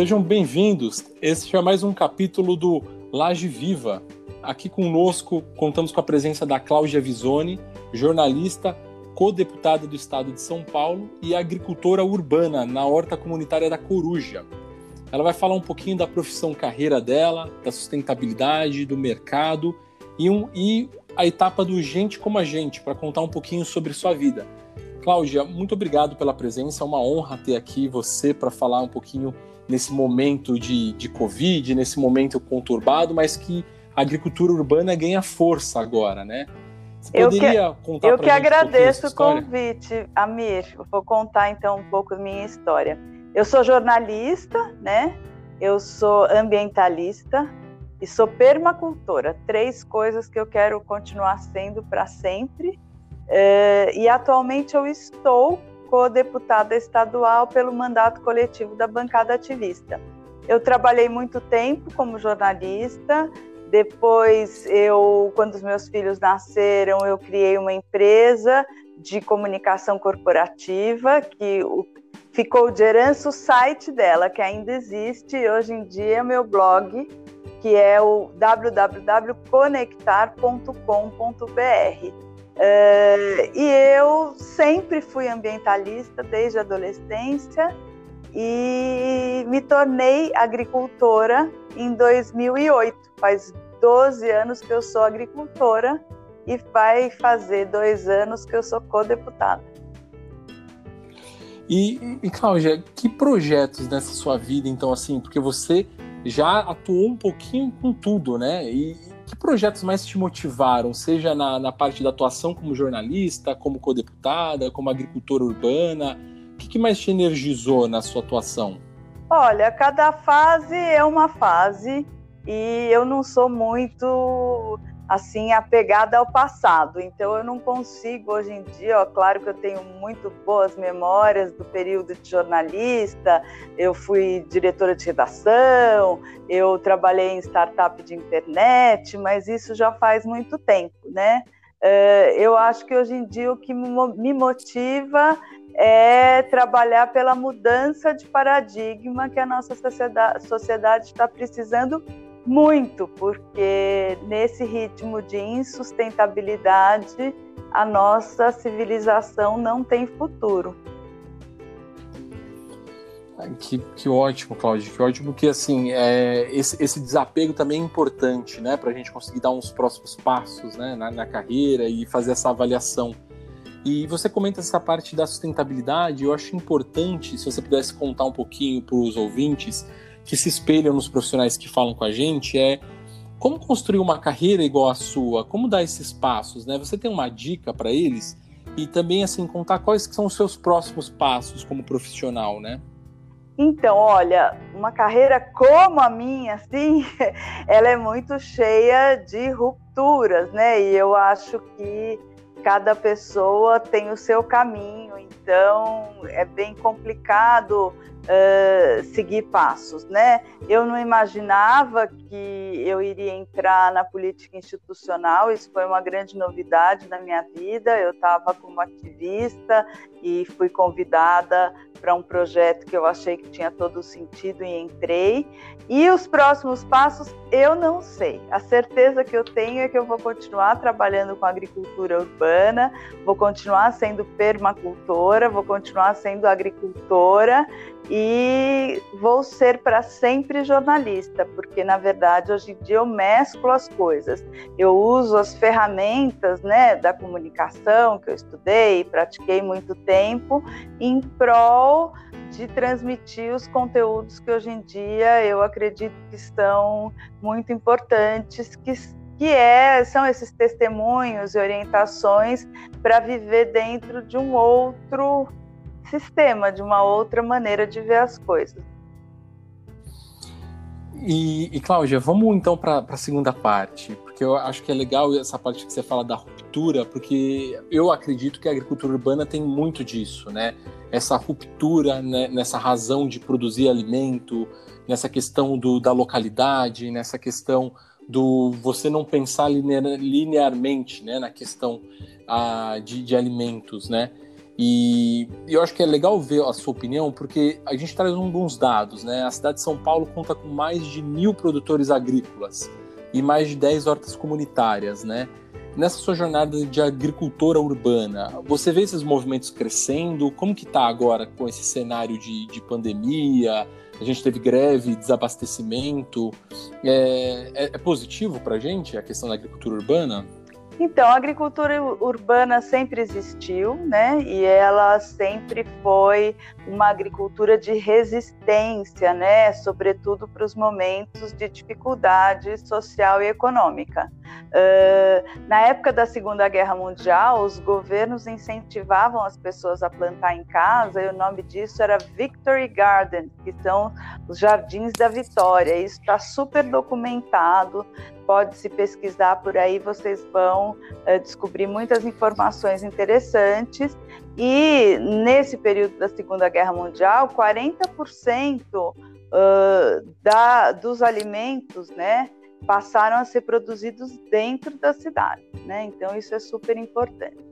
Sejam bem-vindos. Este é mais um capítulo do Laje Viva. Aqui conosco contamos com a presença da Cláudia Visoni, jornalista, co-deputada do Estado de São Paulo e agricultora urbana na horta comunitária da Coruja. Ela vai falar um pouquinho da profissão carreira dela, da sustentabilidade, do mercado e, um, e a etapa do Gente como a Gente, para contar um pouquinho sobre sua vida. Cláudia, muito obrigado pela presença. É uma honra ter aqui você para falar um pouquinho nesse momento de, de Covid, nesse momento conturbado, mas que a agricultura urbana ganha força agora, né? Você poderia eu que, contar Eu que agradeço um o convite, Amir. vou contar então um pouco da minha história. Eu sou jornalista, né? Eu sou ambientalista e sou permacultora. Três coisas que eu quero continuar sendo para sempre. É, e atualmente eu estou co-deputada estadual pelo mandato coletivo da bancada ativista. Eu trabalhei muito tempo como jornalista, depois eu, quando os meus filhos nasceram, eu criei uma empresa de comunicação corporativa que ficou de herança o site dela, que ainda existe, hoje em dia é meu blog, que é o www.conectar.com.br. Uh, e eu sempre fui ambientalista desde a adolescência e me tornei agricultora em 2008. Faz 12 anos que eu sou agricultora e vai fazer dois anos que eu sou co-deputada. E, e Cláudia, que projetos nessa sua vida, então, assim, porque você já atuou um pouquinho com tudo, né? E, que projetos mais te motivaram, seja na, na parte da atuação como jornalista, como co-deputada, como agricultora urbana? O que, que mais te energizou na sua atuação? Olha, cada fase é uma fase e eu não sou muito assim apegada ao passado. Então eu não consigo hoje em dia, ó, claro que eu tenho muito boas memórias do período de jornalista, eu fui diretora de redação, eu trabalhei em startup de internet, mas isso já faz muito tempo, né? Uh, eu acho que hoje em dia o que me motiva é trabalhar pela mudança de paradigma que a nossa sociedade está precisando muito, porque nesse ritmo de insustentabilidade, a nossa civilização não tem futuro. Que, que ótimo, Cláudio, que ótimo que assim é, esse, esse desapego também é importante, né, para a gente conseguir dar uns próximos passos, né, na, na carreira e fazer essa avaliação. E você comenta essa parte da sustentabilidade, eu acho importante se você pudesse contar um pouquinho para os ouvintes que se espelham nos profissionais que falam com a gente é como construir uma carreira igual à sua, como dar esses passos, né? Você tem uma dica para eles e também assim contar quais são os seus próximos passos como profissional, né? Então, olha, uma carreira como a minha, assim, ela é muito cheia de rupturas, né? E eu acho que cada pessoa tem o seu caminho, então é bem complicado uh, seguir passos, né? Eu não imaginava que eu iria entrar na política institucional, isso foi uma grande novidade na minha vida. Eu estava como ativista e fui convidada para um projeto que eu achei que tinha todo sentido e entrei. E os próximos passos eu não sei. A certeza que eu tenho é que eu vou continuar trabalhando com agricultura urbana, vou continuar sendo permacultora, vou continuar sendo agricultora e vou ser para sempre jornalista, porque na verdade hoje em dia eu mesclo as coisas. Eu uso as ferramentas, né, da comunicação que eu estudei, pratiquei muito tempo em prol de transmitir os conteúdos que hoje em dia eu acredito que estão muito importantes, que que é, são esses testemunhos e orientações para viver dentro de um outro sistema, de uma outra maneira de ver as coisas. E, e Cláudia, vamos então para a segunda parte, porque eu acho que é legal essa parte que você fala da ruptura, porque eu acredito que a agricultura urbana tem muito disso, né? Essa ruptura né? nessa razão de produzir alimento, nessa questão do, da localidade, nessa questão do você não pensar linear, linearmente né? na questão ah, de, de alimentos, né? E eu acho que é legal ver a sua opinião, porque a gente traz alguns dados, né? A cidade de São Paulo conta com mais de mil produtores agrícolas e mais de 10 hortas comunitárias, né? Nessa sua jornada de agricultora urbana, você vê esses movimentos crescendo? Como que está agora com esse cenário de, de pandemia? A gente teve greve, desabastecimento. É, é, é positivo para a gente a questão da agricultura urbana? Então, a agricultura urbana sempre existiu, né? E ela sempre foi uma agricultura de resistência, né? Sobretudo para os momentos de dificuldade social e econômica. Uh, na época da Segunda Guerra Mundial, os governos incentivavam as pessoas a plantar em casa, e o nome disso era Victory Garden, que são os jardins da vitória. Isso está super documentado pode se pesquisar por aí, vocês vão uh, descobrir muitas informações interessantes. E nesse período da Segunda Guerra Mundial, 40% uh, da, dos alimentos, né, passaram a ser produzidos dentro da cidade, né? Então isso é super importante.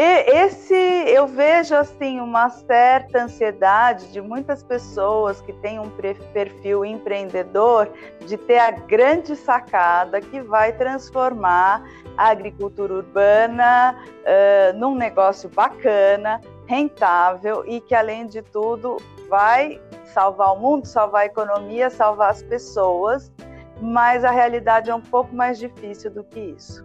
E esse eu vejo assim uma certa ansiedade de muitas pessoas que têm um perfil empreendedor de ter a grande sacada que vai transformar a agricultura urbana uh, num negócio bacana, rentável e que além de tudo vai salvar o mundo, salvar a economia, salvar as pessoas. Mas a realidade é um pouco mais difícil do que isso.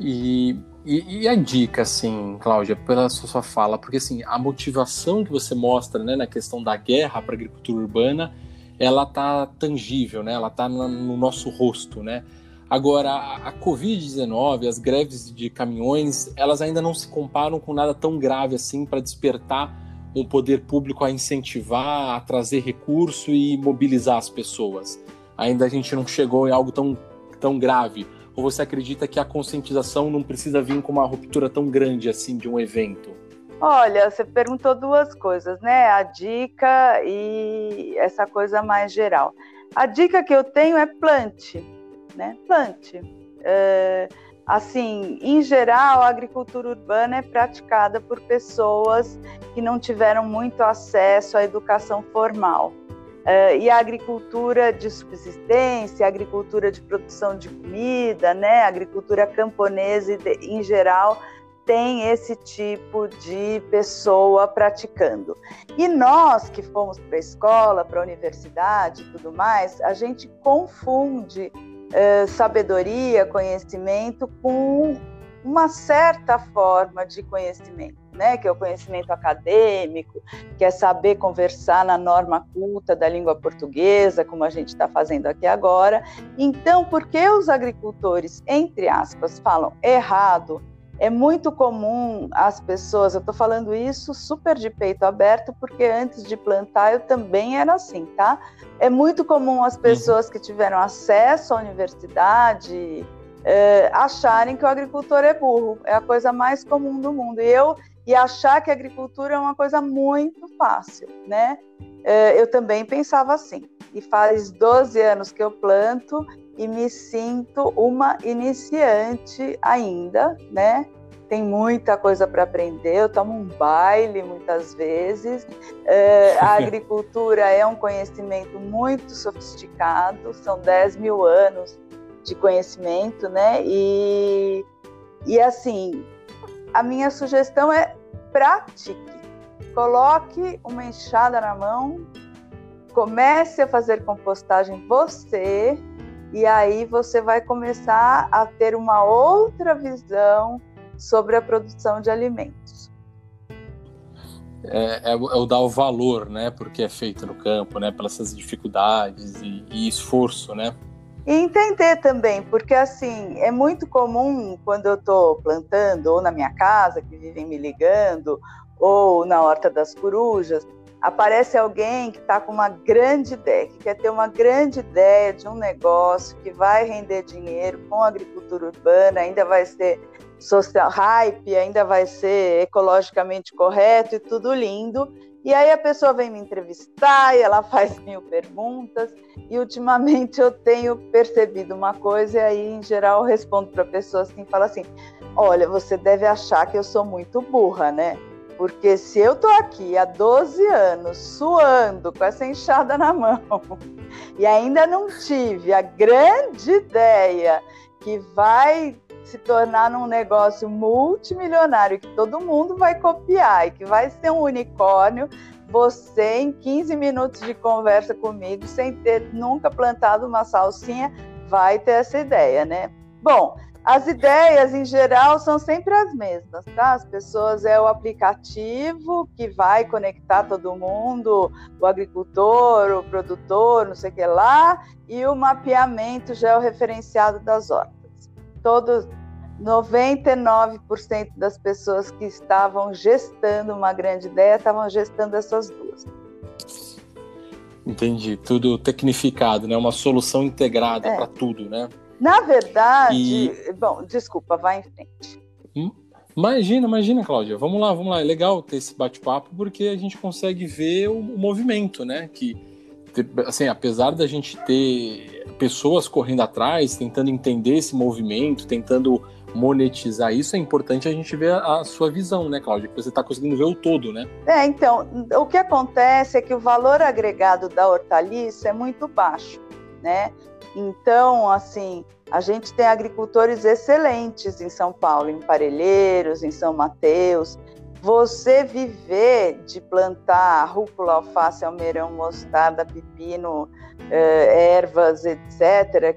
E e, e, a dica, assim, Cláudia, pela sua fala, porque assim, a motivação que você mostra né, na questão da guerra para a agricultura urbana, ela tá tangível, né? Ela tá no, no nosso rosto, né? Agora, a Covid-19, as greves de caminhões, elas ainda não se comparam com nada tão grave assim para despertar um poder público a incentivar, a trazer recurso e mobilizar as pessoas. Ainda a gente não chegou em algo tão, tão grave. Ou você acredita que a conscientização não precisa vir com uma ruptura tão grande assim de um evento? Olha, você perguntou duas coisas, né? A dica e essa coisa mais geral. A dica que eu tenho é plante, né? Plante. É, assim, em geral, a agricultura urbana é praticada por pessoas que não tiveram muito acesso à educação formal. Uh, e a agricultura de subsistência, a agricultura de produção de comida, né, a agricultura camponesa em geral tem esse tipo de pessoa praticando. E nós que fomos para a escola, para a universidade e tudo mais, a gente confunde uh, sabedoria, conhecimento com uma certa forma de conhecimento né, que é o conhecimento acadêmico, que é saber conversar na norma culta da língua portuguesa, como a gente está fazendo aqui agora. Então, por que os agricultores, entre aspas, falam errado? É muito comum as pessoas, eu estou falando isso super de peito aberto, porque antes de plantar eu também era assim, tá? É muito comum as uhum. pessoas que tiveram acesso à universidade, é, acharem que o agricultor é burro. É a coisa mais comum do mundo. E eu e achar que a agricultura é uma coisa muito fácil, né? É, eu também pensava assim. E faz 12 anos que eu planto e me sinto uma iniciante ainda, né? Tem muita coisa para aprender. Eu tomo um baile muitas vezes. É, a agricultura é um conhecimento muito sofisticado, são 10 mil anos de conhecimento, né? E, e assim, a minha sugestão é pratique. Coloque uma enxada na mão, comece a fazer compostagem você, e aí você vai começar a ter uma outra visão sobre a produção de alimentos. É, é, é, o dar o valor, né, porque é feito no campo, né, pelas essas dificuldades e, e esforço, né? E entender também, porque assim, é muito comum quando eu estou plantando, ou na minha casa, que vivem me ligando, ou na Horta das Corujas, aparece alguém que está com uma grande ideia, que quer ter uma grande ideia de um negócio que vai render dinheiro com agricultura urbana, ainda vai ser social hype, ainda vai ser ecologicamente correto e tudo lindo. E aí a pessoa vem me entrevistar e ela faz mil perguntas. E ultimamente eu tenho percebido uma coisa, e aí em geral eu respondo para a pessoa assim, fala assim: Olha, você deve achar que eu sou muito burra, né? Porque se eu tô aqui há 12 anos suando com essa enxada na mão e ainda não tive a grande ideia que vai se tornar num negócio multimilionário que todo mundo vai copiar e que vai ser um unicórnio, você em 15 minutos de conversa comigo, sem ter nunca plantado uma salsinha, vai ter essa ideia, né? Bom, as ideias, em geral, são sempre as mesmas, tá? As pessoas é o aplicativo que vai conectar todo mundo, o agricultor, o produtor, não sei o que lá, e o mapeamento georreferenciado das hortas. Todos, 99% das pessoas que estavam gestando uma grande ideia estavam gestando essas duas. Entendi, tudo tecnificado, né? Uma solução integrada é. para tudo, né? Na verdade, e... bom, desculpa, vai em frente. Hum? Imagina, imagina, Cláudia. Vamos lá, vamos lá. É legal ter esse bate-papo porque a gente consegue ver o, o movimento, né? Que, assim, apesar da gente ter pessoas correndo atrás, tentando entender esse movimento, tentando monetizar isso, é importante a gente ver a, sua visão, né, Cláudia? Que você está conseguindo ver o todo, né? É, então, o que acontece é que o valor agregado da hortaliça é muito baixo, né? Então, assim, a gente tem agricultores excelentes em São Paulo, em Parelheiros, em São Mateus. Você viver de plantar rúcula, alface, almeirão, mostarda, pepino, eh, ervas, etc.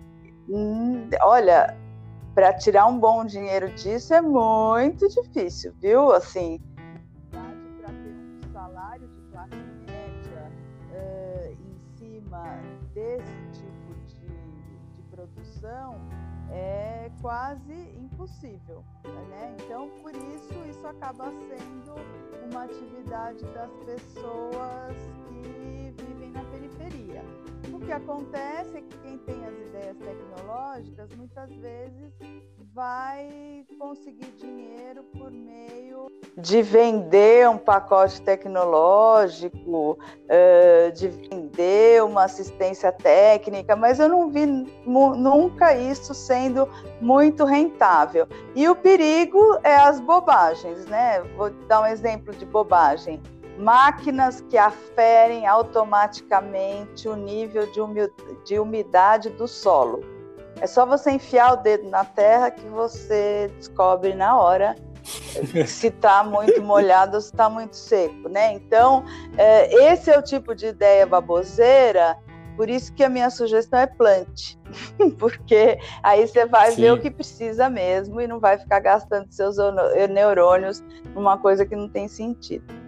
Hum, olha, para tirar um bom dinheiro disso é muito difícil, viu? Assim, para ter um salário de classe média uh, em cima desse produção é quase impossível, né? Então, por isso, isso acaba sendo uma atividade das pessoas que que acontece é que quem tem as ideias tecnológicas muitas vezes vai conseguir dinheiro por meio de vender um pacote tecnológico, de vender uma assistência técnica, mas eu não vi nunca isso sendo muito rentável. E o perigo é as bobagens, né? Vou dar um exemplo de bobagem máquinas que aferem automaticamente o nível de umidade do solo. É só você enfiar o dedo na terra que você descobre na hora se está muito molhado ou se está muito seco, né? Então, é, esse é o tipo de ideia baboseira, por isso que a minha sugestão é plante, porque aí você vai Sim. ver o que precisa mesmo e não vai ficar gastando seus neurônios numa coisa que não tem sentido.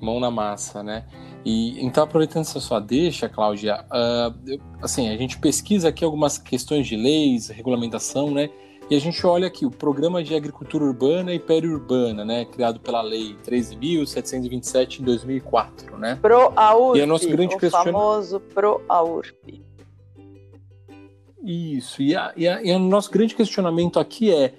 Mão na massa, né? E então, aproveitando essa sua deixa, Cláudia, uh, assim, a gente pesquisa aqui algumas questões de leis, regulamentação, né? E a gente olha aqui o Programa de Agricultura Urbana e Periurbana, né, criado pela Lei 13.727 em 2004, né? Pro-AURP, e é nosso grande o famoso Pro-AURP. Isso, e, a, e, a, e o nosso grande questionamento aqui é,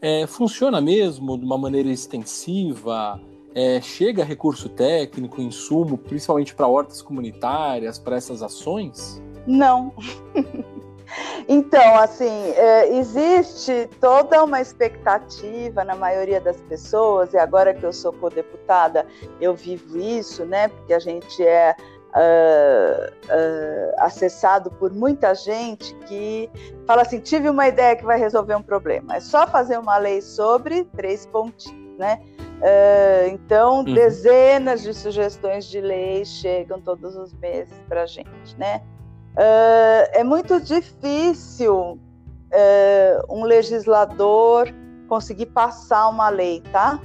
é, funciona mesmo de uma maneira extensiva? É, chega recurso técnico, insumo, principalmente para hortas comunitárias, para essas ações? Não. então, assim, é, existe toda uma expectativa na maioria das pessoas, e agora que eu sou co-deputada, eu vivo isso, né? Porque a gente é Uh, uh, acessado por muita gente que fala assim: tive uma ideia que vai resolver um problema. É só fazer uma lei sobre três pontinhos, né? Uh, então, uhum. dezenas de sugestões de lei chegam todos os meses para a gente, né? Uh, é muito difícil uh, um legislador conseguir passar uma lei, tá?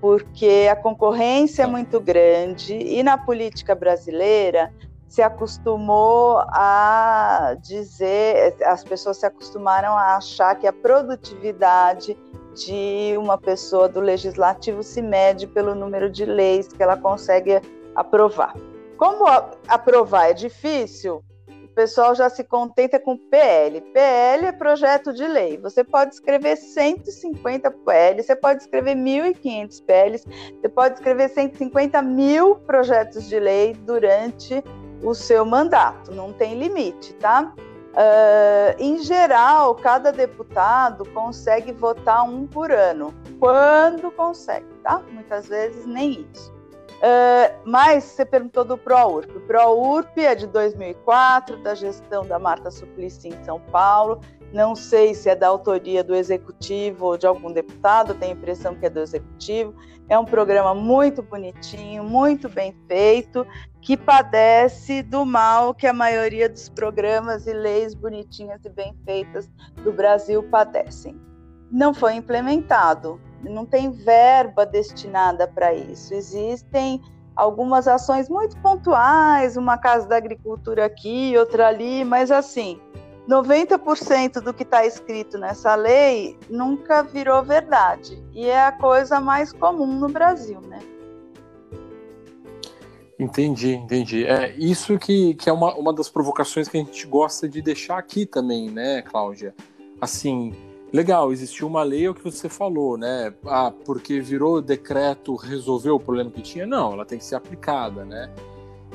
Porque a concorrência é muito grande e na política brasileira se acostumou a dizer, as pessoas se acostumaram a achar que a produtividade de uma pessoa do legislativo se mede pelo número de leis que ela consegue aprovar. Como aprovar é difícil, o pessoal já se contenta com PL. PL é projeto de lei. Você pode escrever 150 PL, você pode escrever 1.500 PLs, você pode escrever 150 mil projetos de lei durante o seu mandato. Não tem limite, tá? Uh, em geral, cada deputado consegue votar um por ano, quando consegue, tá? Muitas vezes nem isso. Uh, mas você perguntou do ProURP. O ProURP é de 2004, da gestão da Marta Suplicy em São Paulo. Não sei se é da autoria do executivo ou de algum deputado, tenho a impressão que é do executivo. É um programa muito bonitinho, muito bem feito, que padece do mal que a maioria dos programas e leis bonitinhas e bem feitas do Brasil padecem. Não foi implementado, não tem verba destinada para isso. Existem algumas ações muito pontuais, uma casa da agricultura aqui, outra ali, mas assim, 90% do que está escrito nessa lei nunca virou verdade. E é a coisa mais comum no Brasil, né? Entendi, entendi. É isso que, que é uma, uma das provocações que a gente gosta de deixar aqui também, né, Cláudia? Assim, legal, existiu uma lei, é o que você falou, né? Ah, porque virou decreto, resolveu o problema que tinha? Não, ela tem que ser aplicada, né?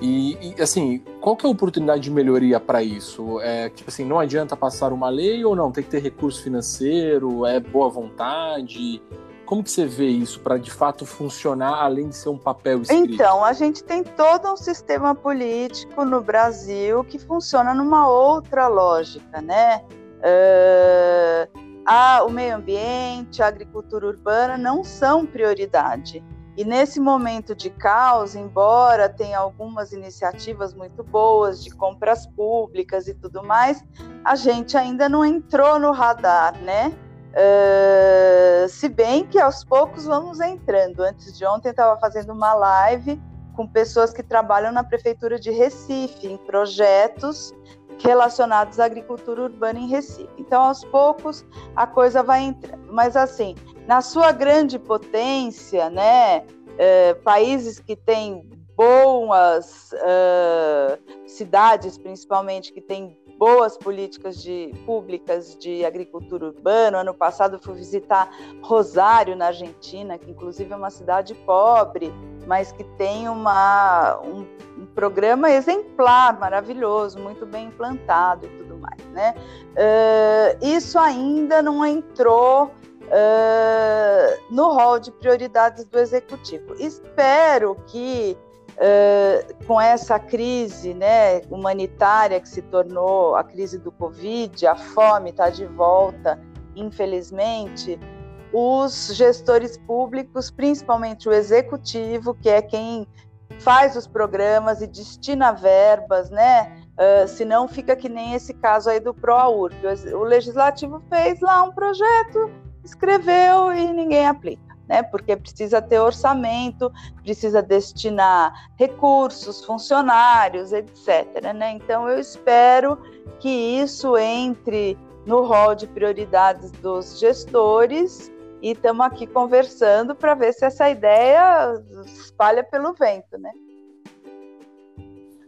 E, e, assim, qual que é a oportunidade de melhoria para isso? É, tipo assim, não adianta passar uma lei ou não? Tem que ter recurso financeiro, é boa vontade? Como que você vê isso para de fato funcionar além de ser um papel escrito? Então, a gente tem todo um sistema político no Brasil que funciona numa outra lógica, né? Uh, a, o meio ambiente, a agricultura urbana não são prioridade. E nesse momento de caos, embora tenha algumas iniciativas muito boas de compras públicas e tudo mais, a gente ainda não entrou no radar, né? Uh, se bem que aos poucos vamos entrando. Antes de ontem estava fazendo uma live com pessoas que trabalham na prefeitura de Recife em projetos relacionados à agricultura urbana em Recife. Então, aos poucos a coisa vai entrando. Mas assim, na sua grande potência, né, é, países que têm boas uh, cidades, principalmente que têm boas políticas de, públicas de agricultura urbana. Ano passado fui visitar Rosário, na Argentina, que inclusive é uma cidade pobre, mas que tem uma, um, um programa exemplar, maravilhoso, muito bem implantado e tudo mais. Né? Uh, isso ainda não entrou uh, no rol de prioridades do executivo. Espero que uh, com essa crise né, humanitária que se tornou a crise do Covid, a fome está de volta, infelizmente, os gestores públicos, principalmente o executivo, que é quem faz os programas e destina verbas, né? Uh, senão fica que nem esse caso aí do ProAURP. O legislativo fez lá um projeto, escreveu e ninguém aplica. Né, porque precisa ter orçamento, precisa destinar recursos, funcionários, etc. Né? Então, eu espero que isso entre no rol de prioridades dos gestores e estamos aqui conversando para ver se essa ideia espalha pelo vento, né?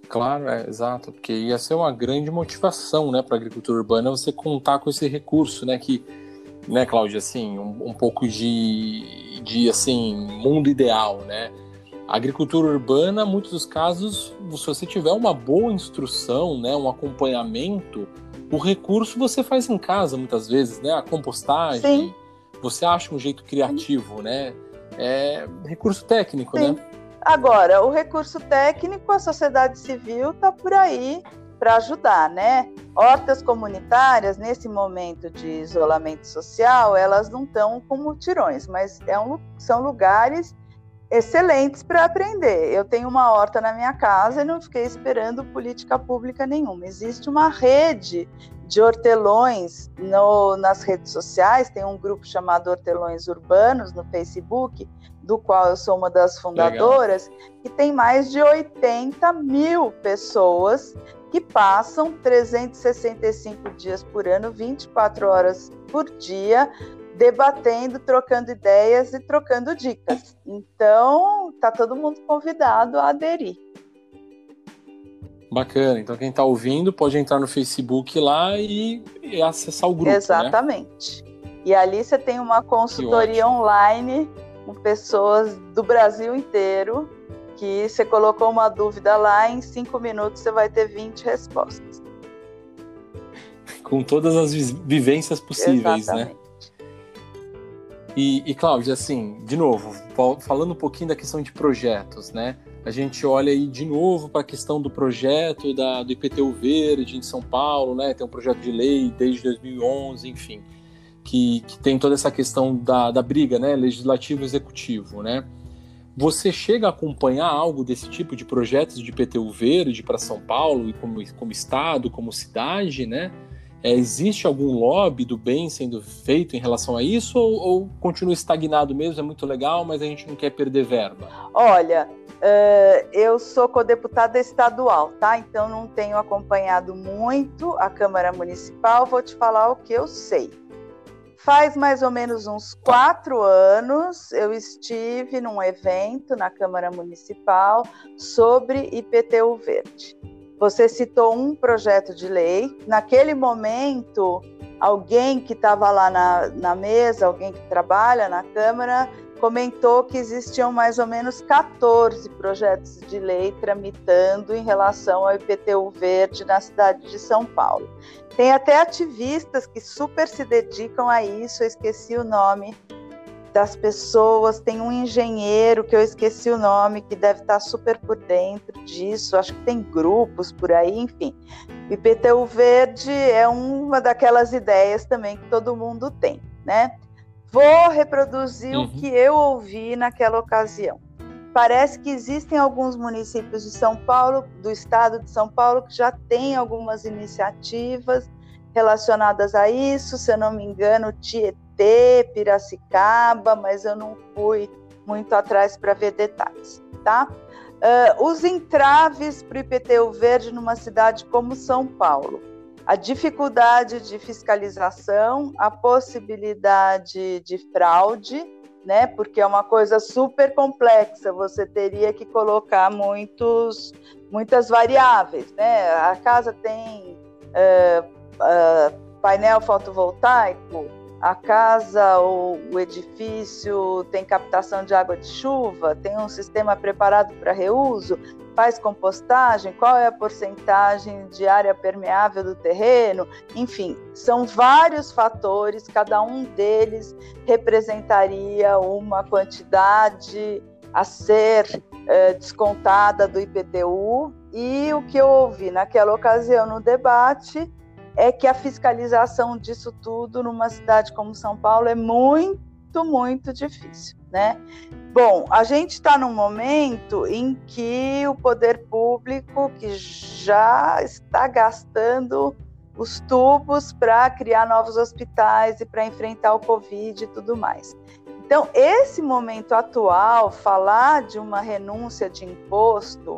Claro, é, exato, porque ia ser uma grande motivação, né, para a agricultura urbana você contar com esse recurso, né, que né, Cláudia, assim, um, um, pouco de, de, assim, mundo ideal, né? A agricultura urbana, em muitos dos casos, se você tiver uma boa instrução, né, um acompanhamento, o recurso você faz em casa, muitas vezes, né? A compostagem, Sim. você acha um jeito criativo, Sim. né? É recurso técnico, Sim. né? Agora, o recurso técnico, a sociedade civil está por aí para ajudar, né? Hortas comunitárias, nesse momento de isolamento social, elas não estão com mutirões, mas é um, são lugares excelentes para aprender. Eu tenho uma horta na minha casa e não fiquei esperando política pública nenhuma. Existe uma rede de hortelões no, nas redes sociais, tem um grupo chamado Hortelões Urbanos no Facebook, do qual eu sou uma das fundadoras, Legal. que tem mais de 80 mil pessoas que passam 365 dias por ano, 24 horas por dia, debatendo, trocando ideias e trocando dicas. Então, tá todo mundo convidado a aderir. Bacana. Então, quem está ouvindo pode entrar no Facebook lá e, e acessar o grupo. Né? Exatamente. Né? E ali você tem uma consultoria online com pessoas do Brasil inteiro que você colocou uma dúvida lá, em cinco minutos você vai ter 20 respostas. com todas as vivências possíveis, né? Exatamente. né? E, e Cláudia, assim, de novo, falando um pouquinho da questão de projetos, né? A gente olha aí de novo para a questão do projeto da, do IPTU Verde em São Paulo, né? Tem um projeto de lei desde 2011, enfim, que, que tem toda essa questão da, da briga, né? Legislativo executivo, né? Você chega a acompanhar algo desse tipo de projetos de IPTU Verde para São Paulo e como, como estado, como cidade, né? É, existe algum lobby do bem sendo feito em relação a isso ou, ou, continua estagnado mesmo? É muito legal, mas a gente não quer perder verba? Olha, uh, eu sou codeputada estadual, tá? Então não tenho acompanhado muito a Câmara Municipal. Vou te falar o que eu sei. Faz mais ou menos uns quatro anos eu estive num evento na Câmara Municipal sobre IPTU Verde. Você citou um projeto de lei. Naquele momento, alguém que estava lá na, na mesa, alguém que trabalha na Câmara, comentou que existiam mais ou menos 14 projetos de lei tramitando em relação ao IPTU verde na cidade de São Paulo. Tem até ativistas que super se dedicam a isso, eu esqueci o nome das pessoas. Tem um engenheiro que eu esqueci o nome, que deve estar super por dentro disso. Acho que tem grupos por aí, enfim. IPTU Verde é uma daquelas ideias também que todo mundo tem, né? Vou reproduzir uhum. o que eu ouvi naquela ocasião. Parece que existem alguns municípios de São Paulo, do estado de São Paulo, que já têm algumas iniciativas relacionadas a isso. Se eu não me engano, Tietê, Piracicaba, mas eu não fui muito atrás para ver detalhes, tá? Uh, os entraves para o IPTU verde numa cidade como São Paulo. A dificuldade de fiscalização, a possibilidade de fraude, né? Porque é uma coisa super complexa, você teria que colocar muitos, muitas variáveis, né? A casa tem uh, uh, painel fotovoltaico, a casa ou o edifício tem captação de água de chuva, tem um sistema preparado para reuso, faz compostagem, qual é a porcentagem de área permeável do terreno, enfim, são vários fatores, cada um deles representaria uma quantidade a ser é, descontada do IPTU. E o que eu ouvi naquela ocasião no debate é que a fiscalização disso tudo numa cidade como São Paulo é muito, muito difícil, né? Bom, a gente está num momento em que o poder público, que já está gastando os tubos para criar novos hospitais e para enfrentar o Covid e tudo mais. Então, esse momento atual, falar de uma renúncia de imposto,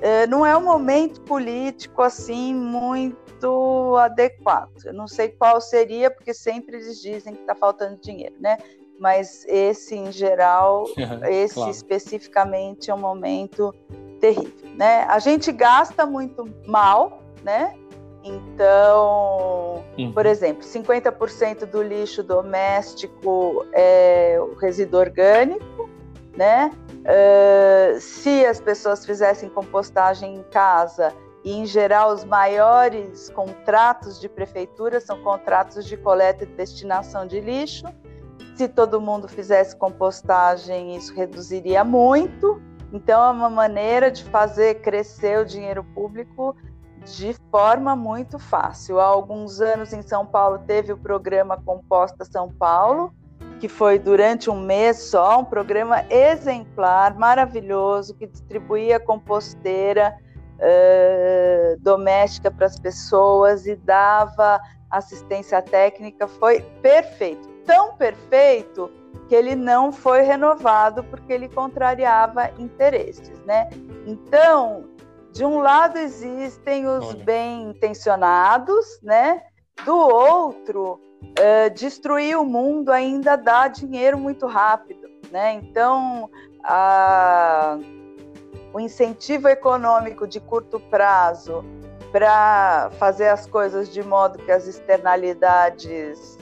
eh, não é um momento político assim muito muito adequado. Eu não sei qual seria, porque sempre eles dizem que está faltando dinheiro, né? Mas esse, em geral, esse claro. especificamente é um momento terrível, né? A gente gasta muito mal, né? Então, uhum. por exemplo, 50% do lixo doméstico é o resíduo orgânico, né? Uh, se as pessoas fizessem compostagem em casa, e, em geral, os maiores contratos de prefeitura são contratos de coleta e destinação de lixo. Se todo mundo fizesse compostagem, isso reduziria muito. Então, é uma maneira de fazer crescer o dinheiro público de forma muito fácil. Há alguns anos em São Paulo teve o programa Composta São Paulo, que foi durante um mês só, um programa exemplar, maravilhoso, que distribuía composteira uh, doméstica para as pessoas e dava assistência técnica, foi perfeito, tão perfeito que ele não foi renovado porque ele contrariava interesses, né? Então, de um lado existem os Olha. bem intencionados, né? Do outro, uh, destruir o mundo ainda dá dinheiro muito rápido, né? Então, a o incentivo econômico de curto prazo para fazer as coisas de modo que as externalidades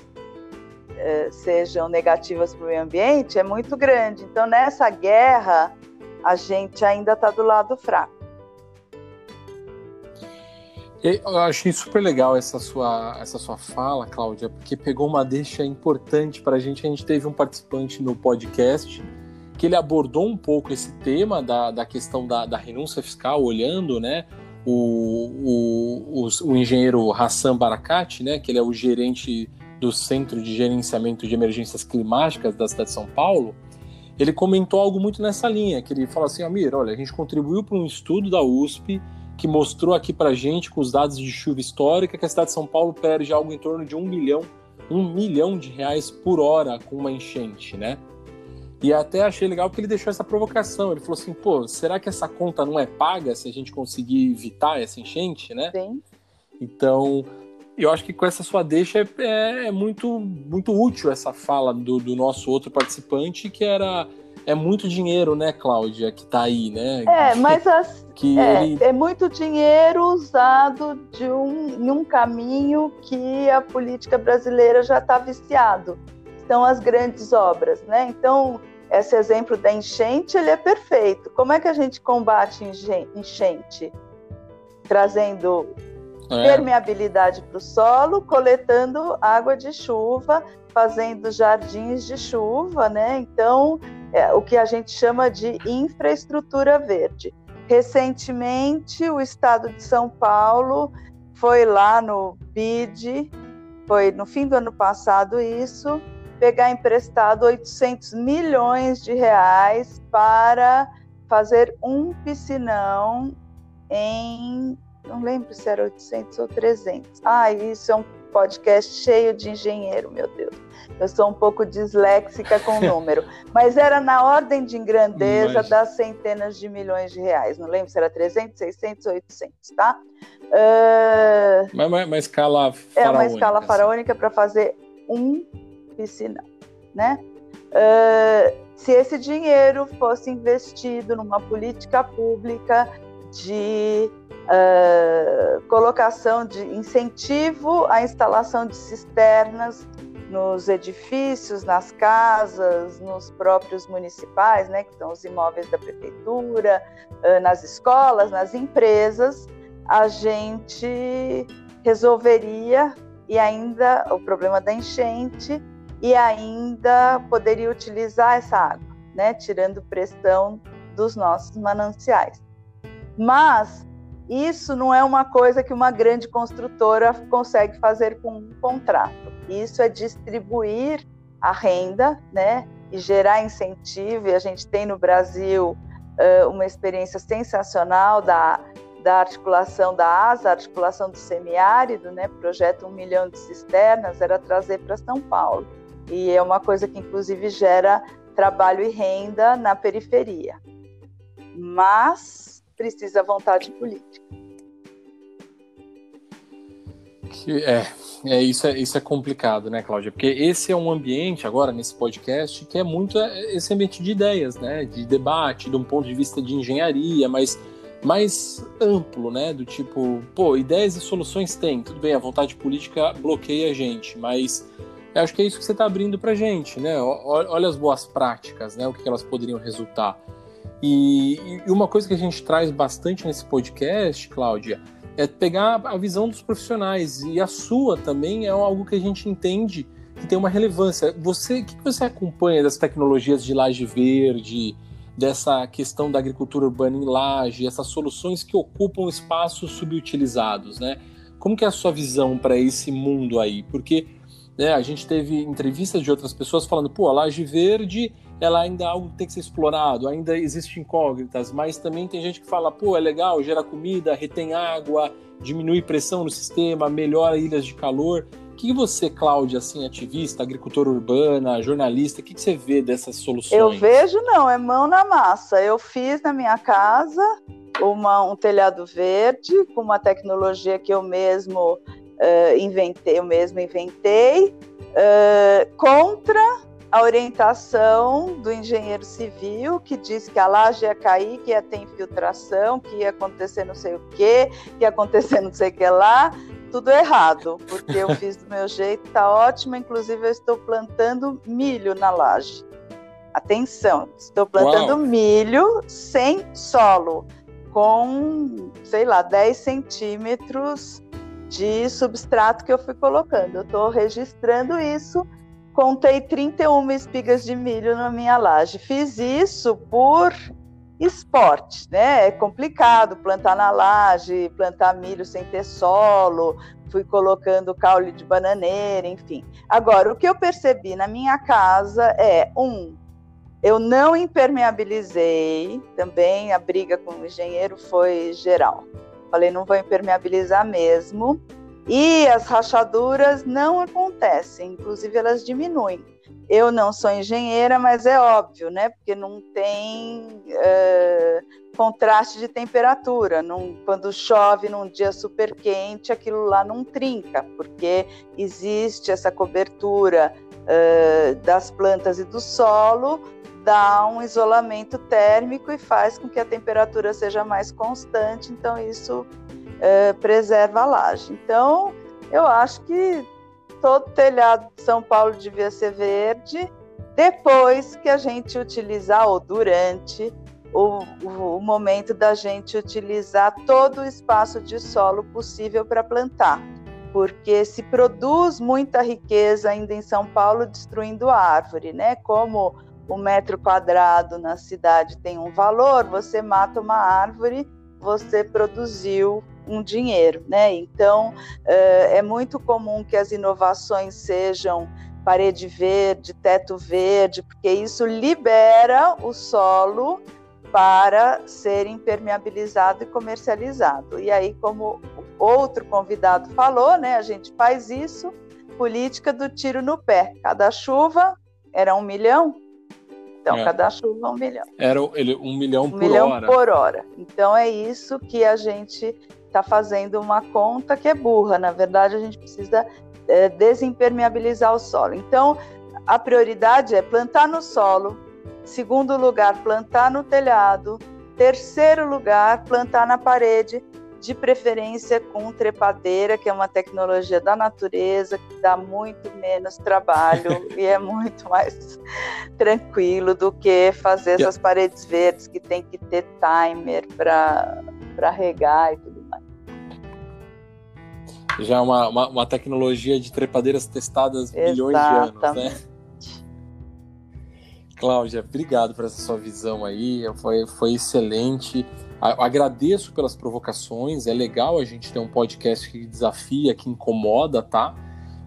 eh, sejam negativas para o meio ambiente é muito grande. Então, nessa guerra, a gente ainda está do lado fraco. Eu achei super legal essa sua, essa sua fala, Cláudia, porque pegou uma deixa importante para a gente. A gente teve um participante no podcast que ele abordou um pouco esse tema da, da questão da, da renúncia fiscal, olhando né, o, o, o, o engenheiro Hassan Barakati, né, que ele é o gerente do Centro de Gerenciamento de Emergências Climáticas da cidade de São Paulo, ele comentou algo muito nessa linha, que ele fala assim, Amir, olha, a gente contribuiu para um estudo da USP que mostrou aqui para gente, com os dados de chuva histórica, que a cidade de São Paulo perde algo em torno de um milhão, um milhão de reais por hora com uma enchente, né? E até achei legal porque ele deixou essa provocação. Ele falou assim, pô, será que essa conta não é paga se a gente conseguir evitar essa enchente, né? Sim. Então, eu acho que com essa sua deixa é, é, muito, muito útil essa fala do, do nosso outro participante, que era é muito dinheiro, né, Cláudia, que está aí, né? É, mas as, que é, ele... é muito dinheiro usado de um, em um caminho que a política brasileira já está viciado. São as grandes obras, né? Então, esse exemplo da enchente, ele é perfeito. Como é que a gente combate enchente? Trazendo é. permeabilidade para o solo, coletando água de chuva, fazendo jardins de chuva, né? Então, é o que a gente chama de infraestrutura verde. Recentemente, o estado de São Paulo foi lá no BID, foi no fim do ano passado isso, pegar emprestado 800 milhões de reais para fazer um piscinão em não lembro se era 800 ou 300. Ah, isso é um podcast cheio de engenheiro, meu Deus. Eu sou um pouco disléxica com o número, mas era na ordem de grandeza mas... das centenas de milhões de reais. Não lembro se era 300, 600 ou 800, tá? Uh... Mas uma, uma escala faraônica. É uma escala assim. faraônica para fazer um piscinão, né? Uh, se esse dinheiro fosse investido numa política pública de uh, colocação de incentivo à instalação de cisternas nos edifícios, nas casas, nos próprios municipais, né, que são os imóveis da prefeitura, uh, nas escolas, nas empresas, a gente resolveria e ainda o problema da enchente e ainda poderia utilizar essa água, né, tirando pressão dos nossos mananciais. Mas isso não é uma coisa que uma grande construtora consegue fazer com um contrato. Isso é distribuir a renda, né, e gerar incentivo. E a gente tem no Brasil uh, uma experiência sensacional da, da articulação da ASA, articulação do semiárido, né, projeto um milhão de cisternas, era trazer para São Paulo. E é uma coisa que, inclusive, gera trabalho e renda na periferia. Mas precisa vontade política. É, é isso, é isso é complicado, né, Cláudia? Porque esse é um ambiente agora nesse podcast que é muito é, esse ambiente de ideias, né, de debate, de um ponto de vista de engenharia, mas mais amplo, né, do tipo, pô, ideias e soluções tem, tudo bem, a vontade política bloqueia a gente, mas eu acho que é isso que você está abrindo para gente, né? Olha as boas práticas, né, o que elas poderiam resultar. E, e, uma coisa que a gente traz bastante nesse podcast, Cláudia, é pegar a visão dos profissionais e a sua também é algo que a gente entende que tem uma relevância. Você, o que você acompanha das tecnologias de laje verde, dessa questão da agricultura urbana em laje, essas soluções que ocupam espaços subutilizados, né? Como que é a sua visão para esse mundo aí? Porque né, a gente teve entrevistas de outras pessoas falando, pô, a laje verde ela ainda é algo tem que ser explorado, ainda existe incógnitas, mas também tem gente que fala, pô, é legal, gera comida, retém água, diminui pressão no sistema, melhora ilhas de calor. O que você, Cláudia, assim, ativista, agricultora urbana, jornalista, o que você vê dessas soluções? Eu vejo não, é mão na massa. Eu fiz na minha casa uma, um telhado verde com uma tecnologia que eu mesmo uh, inventei, eu mesmo inventei, uh, contra a orientação do engenheiro civil, que diz que a laje ia cair, que ia ter infiltração, que ia acontecer não sei o quê, que ia acontecer não sei o que lá, tudo errado, porque eu fiz do meu jeito, tá ótimo, inclusive eu estou plantando milho na laje. Atenção, estou plantando Uau. milho sem solo. com, sei lá, 10 centímetros de substrato que eu fui colocando. Eu estou registrando isso. Contei 31 espigas de milho na minha laje. Fiz isso por esporte, né? É complicado plantar na laje, plantar milho sem ter solo, fui colocando caule de bananeira, enfim. Agora, o que eu percebi na minha casa é, um, eu não impermeabilizei, também a briga com o engenheiro foi geral. Falei, não vou impermeabilizar mesmo. E as rachaduras não acontecem, inclusive elas diminuem. Eu não sou engenheira, mas é óbvio, né? Porque não tem é, contraste de temperatura. Não, quando chove num dia super quente, aquilo lá não trinca, porque existe essa cobertura é, das plantas e do solo, dá um isolamento térmico e faz com que a temperatura seja mais constante. Então, isso é, preserva a laje. Então, eu acho que todo telhado de São Paulo devia ser verde depois que a gente utilizar ou durante o, o, o momento da gente utilizar todo o espaço de solo possível para plantar, porque se produz muita riqueza ainda em São Paulo destruindo árvore, né? Como o metro quadrado na cidade tem um valor, você mata uma árvore, você produziu um dinheiro, né? Então é muito comum que as inovações sejam parede verde, teto verde, porque isso libera o solo para ser impermeabilizado e comercializado. E aí, como outro convidado falou, né, a gente faz isso, política do tiro no pé. Cada chuva era um milhão, então, é. cada chuva um milhão. Era ele, um milhão um por milhão hora. por hora. Então, é isso que a gente está fazendo uma conta que é burra. Na verdade, a gente precisa é, desimpermeabilizar o solo. Então, a prioridade é plantar no solo. Segundo lugar, plantar no telhado. Terceiro lugar, plantar na parede de preferência com trepadeira, que é uma tecnologia da natureza, que dá muito menos trabalho e é muito mais tranquilo do que fazer essas paredes verdes que tem que ter timer para regar e tudo mais. Já é uma, uma, uma tecnologia de trepadeiras testadas Exatamente. milhões de anos, né? Cláudia, obrigado por essa sua visão aí, foi, foi excelente. Agradeço pelas provocações, é legal a gente ter um podcast que desafia, que incomoda, tá?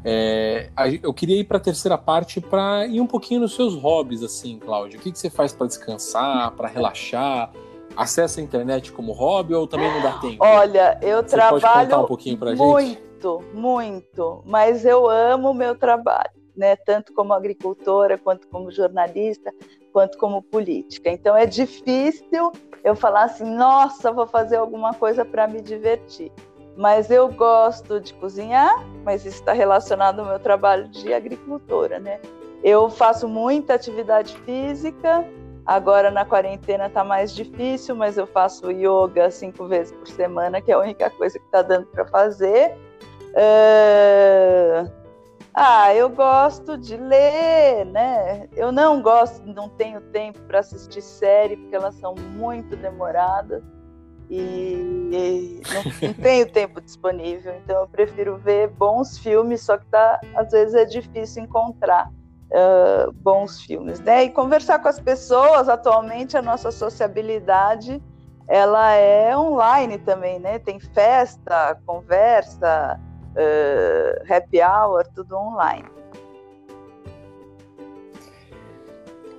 É, eu queria ir para a terceira parte para ir um pouquinho nos seus hobbies, assim, Cláudia. O que, que você faz para descansar, para relaxar? Acessa a internet como hobby ou também não dá tempo? Olha, eu você trabalho pode contar um pouquinho pra muito, gente? muito, mas eu amo o meu trabalho, né? Tanto como agricultora, quanto como jornalista, quanto como política. Então é difícil eu falar assim, nossa, vou fazer alguma coisa para me divertir. Mas eu gosto de cozinhar, mas isso está relacionado ao meu trabalho de agricultora, né? Eu faço muita atividade física. Agora na quarentena está mais difícil, mas eu faço yoga cinco vezes por semana, que é a única coisa que está dando para fazer. Uh ah, eu gosto de ler, né? Eu não gosto, não tenho tempo para assistir série porque elas são muito demoradas e, não, não, tenho tempo disponível. Então eu prefiro ver bons filmes, só que tá, às vezes é difícil encontrar uh, bons filmes, né? E conversar com as pessoas. Atualmente a nossa sociabilidade ela é online também, né? Tem festa, conversa uh, happy hour, tudo online.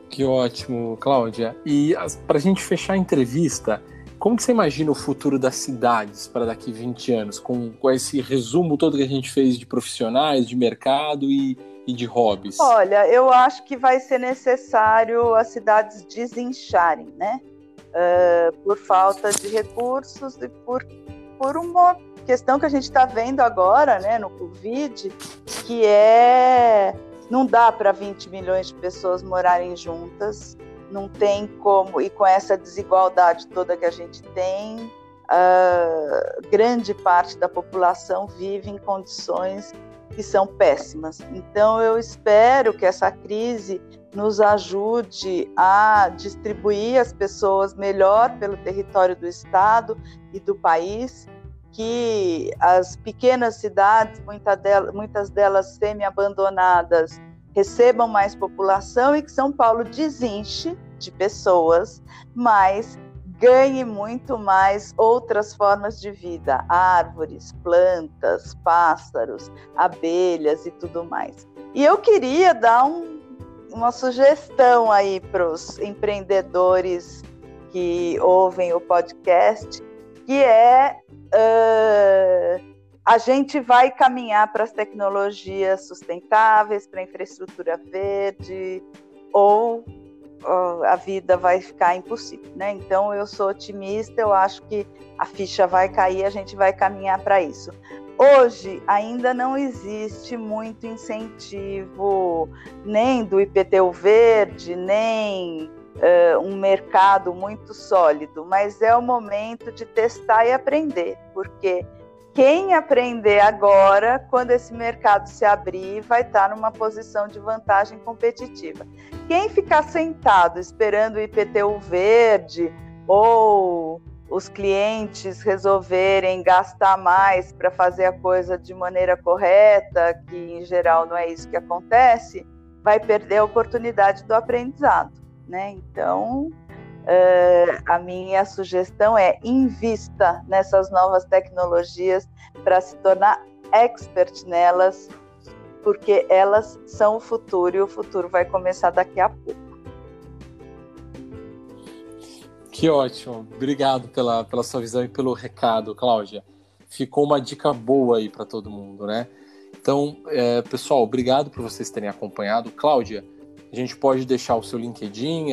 Que ótimo, Cláudia. E para a gente fechar a entrevista, como que você imagina o futuro das cidades para daqui 20 anos, com, com esse resumo todo que a gente fez de profissionais, de mercado e, e de hobbies? Olha, eu acho que vai ser necessário as cidades desincharem, né? Uh, por falta de recursos e por, por uma questão que a gente está vendo agora, né, no Covid, que é não dá para 20 milhões de pessoas morarem juntas, não tem como, e com essa desigualdade toda que a gente tem, uh, grande parte da população vive em condições que são péssimas. Então, eu espero que essa crise nos ajude a distribuir as pessoas melhor pelo território do estado e do país, que as pequenas cidades, muitas delas semi-abandonadas, recebam mais população e que São Paulo desinche de pessoas, mas ganhe muito mais outras formas de vida, árvores, plantas, pássaros, abelhas e tudo mais. E eu queria dar um, uma sugestão aí para os empreendedores que ouvem o podcast, que é uh, a gente vai caminhar para as tecnologias sustentáveis, para a infraestrutura verde, ou a vida vai ficar impossível, né? Então eu sou otimista, eu acho que a ficha vai cair, a gente vai caminhar para isso. Hoje ainda não existe muito incentivo nem do IPTU verde, nem uh, um mercado muito sólido, mas é o momento de testar e aprender, porque quem aprender agora, quando esse mercado se abrir, vai estar numa posição de vantagem competitiva. Quem ficar sentado esperando o IPTU verde ou os clientes resolverem gastar mais para fazer a coisa de maneira correta, que em geral não é isso que acontece, vai perder a oportunidade do aprendizado, né? Então, Uh, a minha sugestão é invista nessas novas tecnologias para se tornar expert nelas, porque elas são o futuro e o futuro vai começar daqui a pouco. Que ótimo. Obrigado pela, pela sua visão e pelo recado, Cláudia. Ficou uma dica boa aí para todo mundo, né? Então, é, pessoal, obrigado por vocês terem acompanhado. Cláudia, a gente pode deixar o seu LinkedIn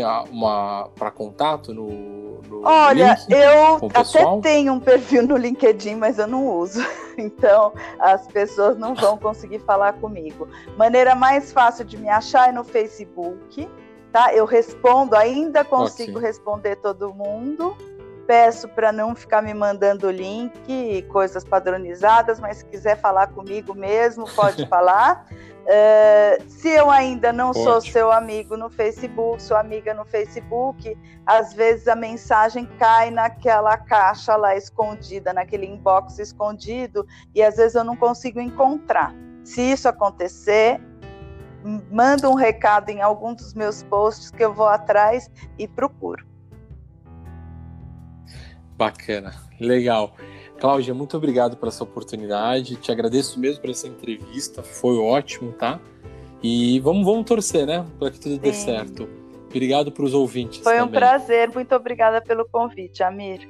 para contato no, no Olha, eu até tenho um perfil no LinkedIn, mas eu não uso. Então, as pessoas não vão conseguir falar comigo. Maneira mais fácil de me achar é no Facebook, tá? Eu respondo, ainda consigo okay. responder todo mundo. Peço para não ficar me mandando link e coisas padronizadas, mas se quiser falar comigo mesmo, pode falar. Uh, se eu ainda não Pode. sou seu amigo no Facebook, sua amiga no Facebook, às vezes a mensagem cai naquela caixa lá escondida, naquele inbox escondido, e às vezes eu não consigo encontrar. Se isso acontecer, manda um recado em algum dos meus posts que eu vou atrás e procuro. Bacana, legal. Cláudia, muito obrigado pela sua oportunidade. Te agradeço mesmo por essa entrevista, foi ótimo, tá? E vamos, vamos torcer, né? Para que tudo Sim. dê certo. Obrigado para os ouvintes. Foi também. um prazer, muito obrigada pelo convite, Amir.